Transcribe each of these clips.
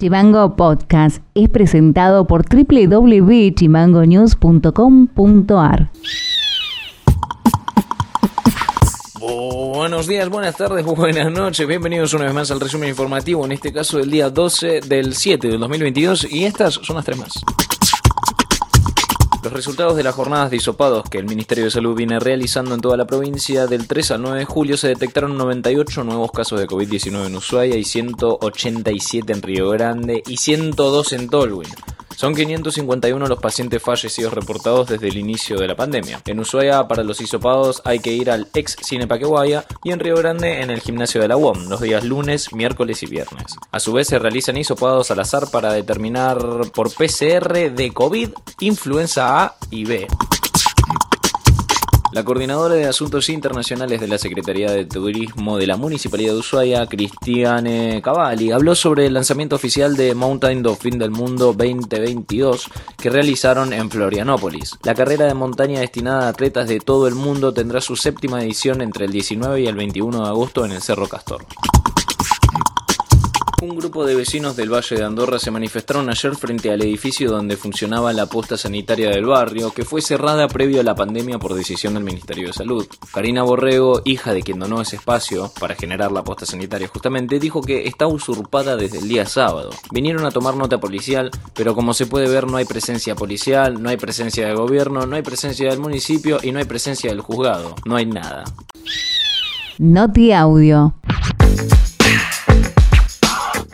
Chimango Podcast es presentado por www.chimangonews.com.ar. Buenos días, buenas tardes, buenas noches, bienvenidos una vez más al resumen informativo, en este caso del día 12 del 7 del 2022 y estas son las tres más. Los resultados de las jornadas de hisopados que el Ministerio de Salud viene realizando en toda la provincia del 3 al 9 de julio se detectaron 98 nuevos casos de COVID-19 en Ushuaia y 187 en Río Grande y 102 en Tolwyn. Son 551 los pacientes fallecidos reportados desde el inicio de la pandemia. En Ushuaia, para los hisopados, hay que ir al ex Cine Paquehuaya y en Río Grande en el gimnasio de la UOM, los días lunes, miércoles y viernes. A su vez, se realizan hisopados al azar para determinar por PCR de COVID, influenza A y B. La coordinadora de Asuntos Internacionales de la Secretaría de Turismo de la Municipalidad de Ushuaia, Cristiane Cavalli, habló sobre el lanzamiento oficial de Mountain Fin del Mundo 2022 que realizaron en Florianópolis. La carrera de montaña destinada a atletas de todo el mundo tendrá su séptima edición entre el 19 y el 21 de agosto en el Cerro Castor. Un grupo de vecinos del Valle de Andorra se manifestaron ayer frente al edificio donde funcionaba la posta sanitaria del barrio, que fue cerrada previo a la pandemia por decisión del Ministerio de Salud. Karina Borrego, hija de quien donó ese espacio para generar la posta sanitaria justamente, dijo que está usurpada desde el día sábado. Vinieron a tomar nota policial, pero como se puede ver no hay presencia policial, no hay presencia del gobierno, no hay presencia del municipio y no hay presencia del juzgado. No hay nada. Noti Audio.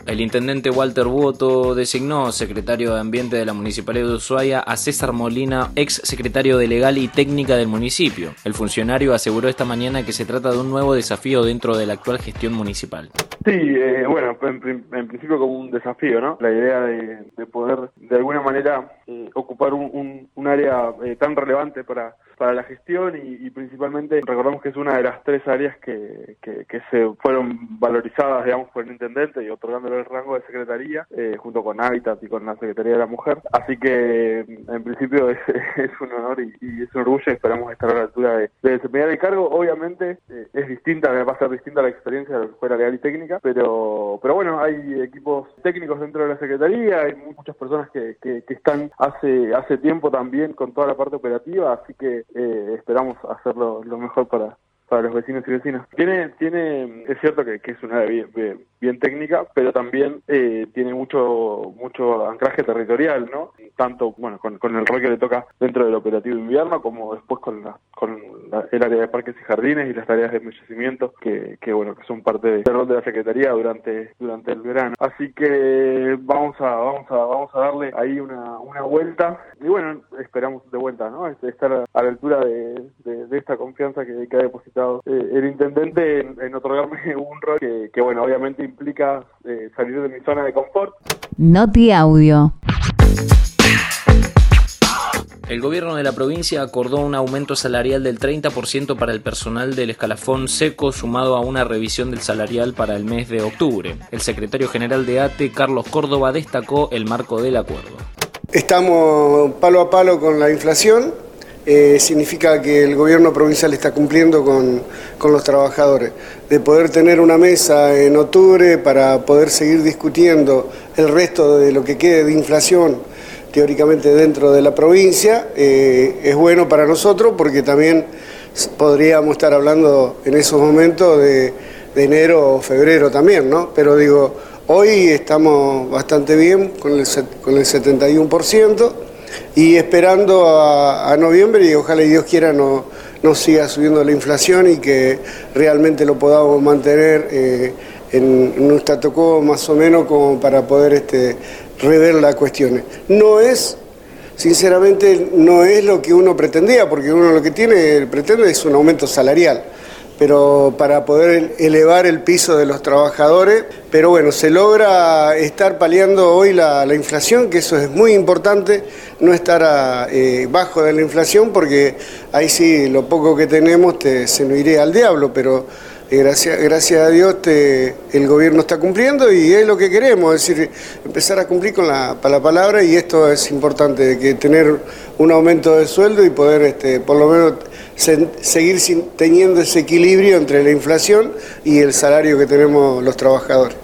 El intendente Walter Buoto designó secretario de Ambiente de la Municipalidad de Ushuaia a César Molina, ex secretario de Legal y Técnica del municipio. El funcionario aseguró esta mañana que se trata de un nuevo desafío dentro de la actual gestión municipal. Sí, eh, bueno, en, en, principio como un desafío, ¿no? La idea de, de poder de alguna manera eh, ocupar un, un, área eh, tan relevante para para la gestión y, y, principalmente recordamos que es una de las tres áreas que, que, que, se fueron valorizadas, digamos, por el intendente y otorgándole el rango de secretaría, eh, junto con Hábitat y con la Secretaría de la Mujer. Así que, en principio, es, un honor y, y, es un orgullo y esperamos estar a la altura de, de desempeñar el cargo. Obviamente, eh, es distinta, va a ser distinta la experiencia de la Escuela Legal y Técnica, pero, pero bueno, hay equipos técnicos dentro de la Secretaría, hay muchas personas que, que, que están hace, hace tiempo también con toda la parte operativa, así que eh, esperamos hacerlo lo mejor para, para los vecinos y vecinas. Tiene, tiene, es cierto que, que es una bien, técnica, pero también eh, tiene mucho, mucho anclaje territorial, ¿no? Tanto, bueno, con, con, el rol que le toca dentro del operativo invierno, como después con, la, con la, el área de parques y jardines y las tareas de embellecimiento, que, que bueno, que son parte del rol de la Secretaría durante, durante el verano. Así que vamos a, vamos a, vamos a darle ahí una, una vuelta, y bueno, esperamos de vuelta, ¿no? Estar a la altura de, de, de esta confianza que, que ha depositado eh, el intendente en, en, otorgarme un rol que, que bueno, obviamente implica eh, salir de mi zona de confort. Noti Audio. El gobierno de la provincia acordó un aumento salarial del 30% para el personal del escalafón seco sumado a una revisión del salarial para el mes de octubre. El secretario general de ATE, Carlos Córdoba, destacó el marco del acuerdo. Estamos palo a palo con la inflación, eh, significa que el gobierno provincial está cumpliendo con, con, los trabajadores. De poder tener una mesa en octubre para poder seguir discutiendo el resto de lo que quede de inflación teóricamente dentro de la provincia, eh, es bueno para nosotros porque también podríamos estar hablando en esos momentos de, de enero o febrero también, ¿no? Pero digo, hoy estamos bastante bien con el, con el 71% y esperando a, noviembre y ojalá y Dios quiera no, no siga subiendo la inflación y que realmente lo podamos mantener eh, en, un quo más o menos como para poder este, rever las cuestiones. No es, sinceramente, no es lo que uno pretendía, porque uno lo que tiene, pretende es un aumento salarial pero para poder elevar el piso de los trabajadores. Pero bueno, se logra estar paliando hoy la, la inflación, que eso es muy importante, no estar eh, bajo de la inflación, porque ahí sí, lo poco que tenemos te, se nos iría al diablo, pero eh, gracias, gracias a Dios te, el gobierno está cumpliendo y es lo que queremos, es decir, empezar a cumplir con la, la palabra y esto es importante, que tener un aumento de sueldo y poder este, por lo menos seguir teniendo ese equilibrio entre la inflación y el salario que tenemos los trabajadores.